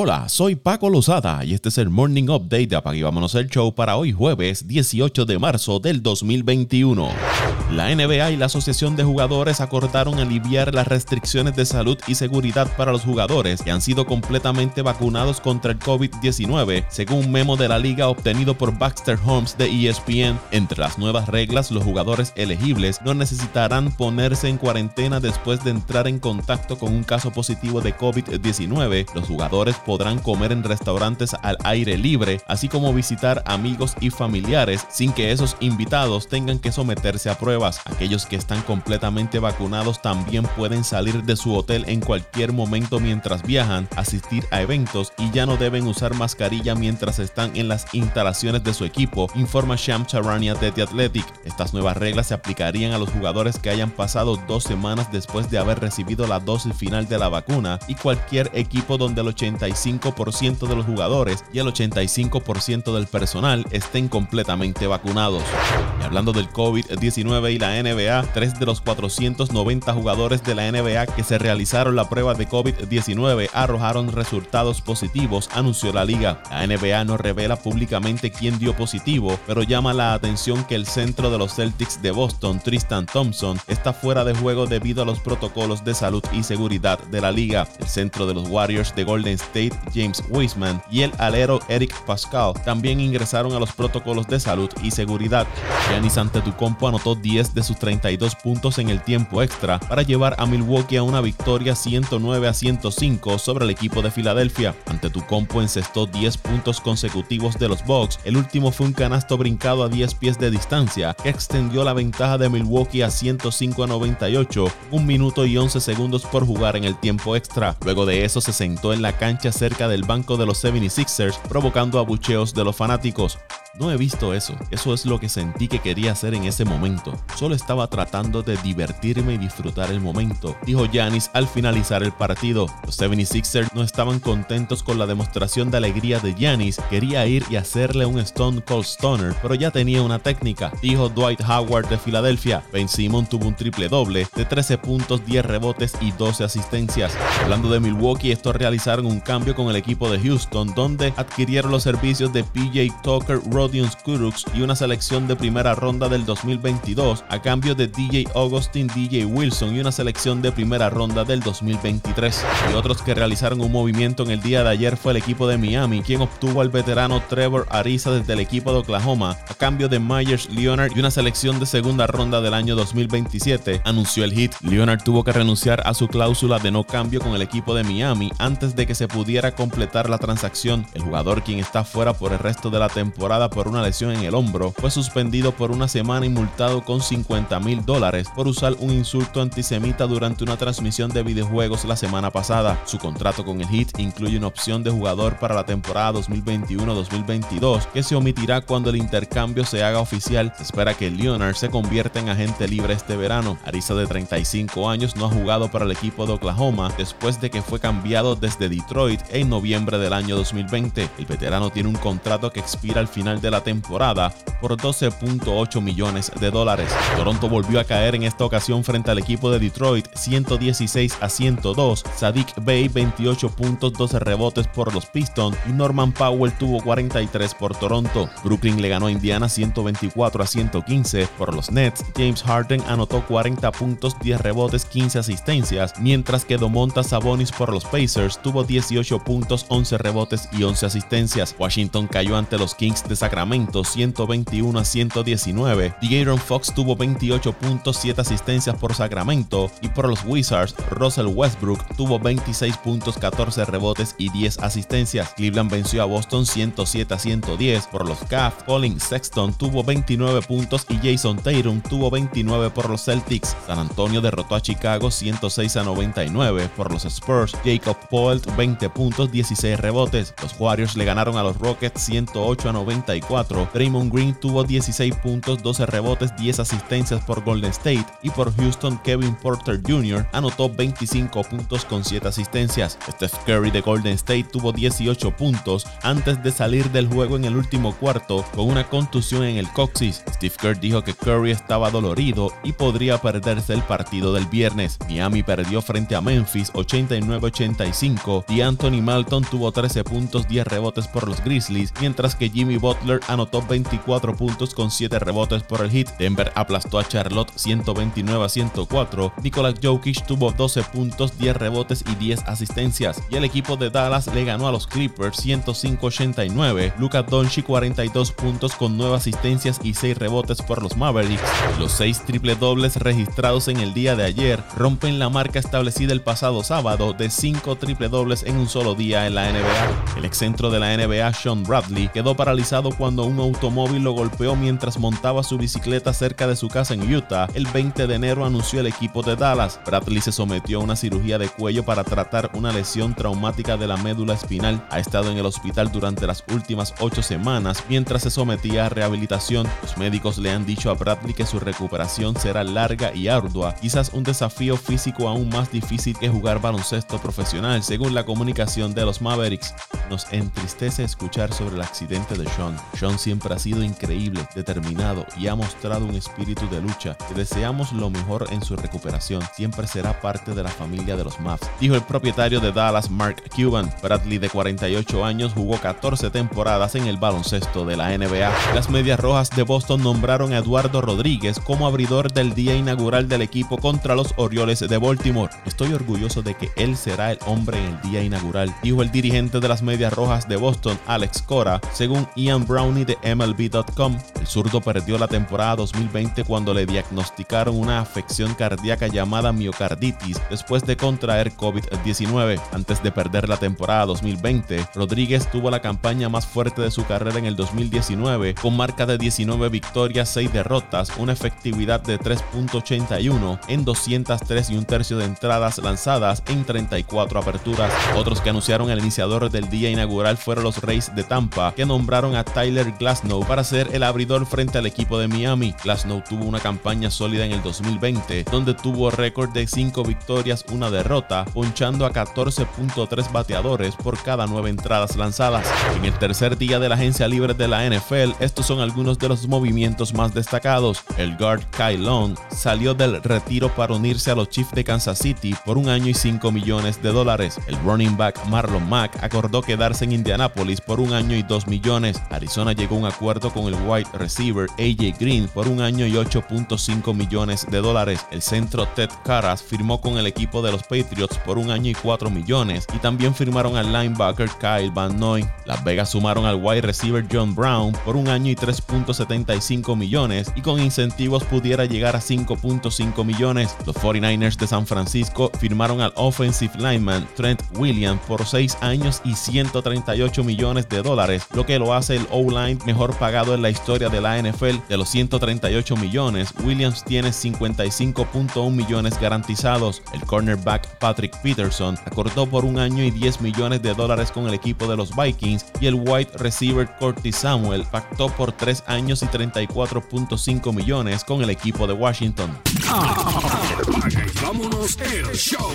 Hola, soy Paco Lozada y este es el Morning Update de Apague Vámonos el Show para hoy jueves 18 de marzo del 2021. La NBA y la Asociación de Jugadores acordaron aliviar las restricciones de salud y seguridad para los jugadores que han sido completamente vacunados contra el COVID-19, según un memo de la liga obtenido por Baxter Holmes de ESPN. Entre las nuevas reglas, los jugadores elegibles no necesitarán ponerse en cuarentena después de entrar en contacto con un caso positivo de COVID-19. Los jugadores podrán comer en restaurantes al aire libre, así como visitar amigos y familiares sin que esos invitados tengan que someterse a pruebas. Aquellos que están completamente vacunados también pueden salir de su hotel en cualquier momento mientras viajan, asistir a eventos y ya no deben usar mascarilla mientras están en las instalaciones de su equipo, informa Sham Charania de The Athletic. Estas nuevas reglas se aplicarían a los jugadores que hayan pasado dos semanas después de haber recibido la dosis final de la vacuna y cualquier equipo donde el 85 85% de los jugadores y el 85% del personal estén completamente vacunados. Hablando del COVID-19 y la NBA, tres de los 490 jugadores de la NBA que se realizaron la prueba de COVID-19 arrojaron resultados positivos, anunció la liga. La NBA no revela públicamente quién dio positivo, pero llama la atención que el centro de los Celtics de Boston, Tristan Thompson, está fuera de juego debido a los protocolos de salud y seguridad de la liga. El centro de los Warriors de Golden State James Wiseman y el alero Eric Pascal también ingresaron a los protocolos de salud y seguridad. Giannis Antetokounmpo anotó 10 de sus 32 puntos en el tiempo extra para llevar a Milwaukee a una victoria 109 a 105 sobre el equipo de Filadelfia. Antetokounmpo encestó 10 puntos consecutivos de los Bucks. El último fue un canasto brincado a 10 pies de distancia que extendió la ventaja de Milwaukee a 105 a 98, un minuto y 11 segundos por jugar en el tiempo extra. Luego de eso se sentó en la cancha cerca del banco de los 76ers, provocando abucheos de los fanáticos. No he visto eso, eso es lo que sentí que quería hacer en ese momento. Solo estaba tratando de divertirme y disfrutar el momento, dijo Giannis al finalizar el partido. Los 76ers no estaban contentos con la demostración de alegría de Giannis, quería ir y hacerle un Stone Cold Stoner, pero ya tenía una técnica, dijo Dwight Howard de Filadelfia. Ben Simon tuvo un triple doble de 13 puntos, 10 rebotes y 12 asistencias. Hablando de Milwaukee, estos realizaron un cambio con el equipo de Houston, donde adquirieron los servicios de PJ Tucker, Rodion Kuruks y una selección de primera ronda del 2022 a cambio de DJ Augustin, DJ Wilson y una selección de primera ronda del 2023. Y otros que realizaron un movimiento en el día de ayer fue el equipo de Miami, quien obtuvo al veterano Trevor Ariza desde el equipo de Oklahoma a cambio de Myers Leonard y una selección de segunda ronda del año 2027, anunció el hit. Leonard tuvo que renunciar a su cláusula de no cambio con el equipo de Miami antes de que se pudiera completar la transacción. El jugador, quien está fuera por el resto de la temporada, por una lesión en el hombro, fue suspendido por una semana y multado con 50 mil dólares por usar un insulto antisemita durante una transmisión de videojuegos la semana pasada. Su contrato con el Heat incluye una opción de jugador para la temporada 2021-2022 que se omitirá cuando el intercambio se haga oficial. Se espera que Leonard se convierta en agente libre este verano. Arisa de 35 años no ha jugado para el equipo de Oklahoma después de que fue cambiado desde Detroit en noviembre del año 2020. El veterano tiene un contrato que expira al final de la temporada por 12.8 millones de dólares. Toronto volvió a caer en esta ocasión frente al equipo de Detroit 116 a 102. Sadik Bay 28 puntos, 12 rebotes por los Pistons y Norman Powell tuvo 43 por Toronto. Brooklyn le ganó a Indiana 124 a 115 por los Nets. James Harden anotó 40 puntos, 10 rebotes, 15 asistencias, mientras que Domonta Sabonis por los Pacers tuvo 18 puntos, 11 rebotes y 11 asistencias. Washington cayó ante los Kings de Sacramento 121 a 119. De'Aaron Fox tuvo 28 puntos, 7 asistencias por Sacramento y por los Wizards, Russell Westbrook tuvo 26 puntos, 14 rebotes y 10 asistencias. Cleveland venció a Boston 107 a 110 por los Cavs. Colin Sexton tuvo 29 puntos y Jason Tatum tuvo 29 por los Celtics. San Antonio derrotó a Chicago 106 a 99 por los Spurs. Jacob Poelt 20 puntos, 16 rebotes. Los Warriors le ganaron a los Rockets 108 a 90 34. Raymond Green tuvo 16 puntos, 12 rebotes, 10 asistencias por Golden State y por Houston Kevin Porter Jr. anotó 25 puntos con 7 asistencias. Steph Curry de Golden State tuvo 18 puntos antes de salir del juego en el último cuarto con una contusión en el coxis. Steve Kerr dijo que Curry estaba dolorido y podría perderse el partido del viernes. Miami perdió frente a Memphis 89-85 y Anthony Malton tuvo 13 puntos, 10 rebotes por los Grizzlies, mientras que Jimmy Butler anotó 24 puntos con 7 rebotes por el Heat. Denver aplastó a Charlotte 129 a 104. Nikola Jokic tuvo 12 puntos, 10 rebotes y 10 asistencias. Y el equipo de Dallas le ganó a los Clippers 105-89. Luka Doncic 42 puntos con 9 asistencias y 6 rebotes por los Mavericks. Los 6 triple dobles registrados en el día de ayer rompen la marca establecida el pasado sábado de 5 triple dobles en un solo día en la NBA. El excentro de la NBA, Sean Bradley, quedó paralizado cuando un automóvil lo golpeó mientras montaba su bicicleta cerca de su casa en Utah. El 20 de enero anunció el equipo de Dallas. Bradley se sometió a una cirugía de cuello para tratar una lesión traumática de la médula espinal. Ha estado en el hospital durante las últimas 8 semanas mientras se sometía a rehabilitación. Los médicos le han dicho a Bradley que su recuperación será larga y ardua, quizás un desafío físico aún más difícil que jugar baloncesto profesional, según la comunicación de los Mavericks. Nos entristece escuchar sobre el accidente de Sean. Sean siempre ha sido increíble, determinado y ha mostrado un espíritu de lucha. Que deseamos lo mejor en su recuperación. Siempre será parte de la familia de los Mavs, dijo el propietario de Dallas, Mark Cuban. Bradley, de 48 años, jugó 14 temporadas en el baloncesto de la NBA. Las Medias Rojas de Boston nombraron a Eduardo Rodríguez como abridor del día inaugural del equipo contra los Orioles de Baltimore. Estoy orgulloso de que él será el hombre en el día inaugural, dijo el dirigente de las Medias Rojas de Boston, Alex Cora, según Ian Brownie de MLB.com. El zurdo perdió la temporada 2020 cuando le diagnosticaron una afección cardíaca llamada miocarditis después de contraer COVID-19. Antes de perder la temporada 2020, Rodríguez tuvo la campaña más fuerte de su carrera en el 2019, con marca de 19 victorias, 6 derrotas, una efectividad de 3.81 en 203 y un tercio de entradas lanzadas en 34 aperturas. Otros que anunciaron el iniciador del día inaugural fueron los Rays de Tampa, que nombraron a Tyler Glasnow para ser el abridor frente al equipo de Miami. Glasnow tuvo una campaña sólida en el 2020, donde tuvo récord de 5 victorias, una derrota, ponchando a 14.3 bateadores por cada 9 entradas lanzadas. En el tercer día de la agencia libre de la NFL, estos son algunos de los movimientos más destacados. El guard Kyle Long salió del retiro para unirse a los Chiefs de Kansas City por un año y 5 millones de dólares. El running back Marlon Mack acordó quedarse en Indianapolis por un año y 2 millones. Llegó a un acuerdo con el wide receiver AJ Green por un año y 8.5 millones de dólares. El centro Ted Karras firmó con el equipo de los Patriots por un año y 4 millones y también firmaron al linebacker Kyle Van Noy. Las Vegas sumaron al wide receiver John Brown por un año y 3.75 millones y con incentivos pudiera llegar a 5.5 millones. Los 49ers de San Francisco firmaron al offensive lineman Trent Williams por 6 años y 138 millones de dólares, lo que lo hace el O-line mejor pagado en la historia de la NFL. De los 138 millones, Williams tiene 55.1 millones garantizados. El cornerback Patrick Peterson acordó por un año y 10 millones de dólares con el equipo de los Vikings y el wide receiver Curtis Samuel pactó por 3 años y 34.5 millones con el equipo de Washington. Show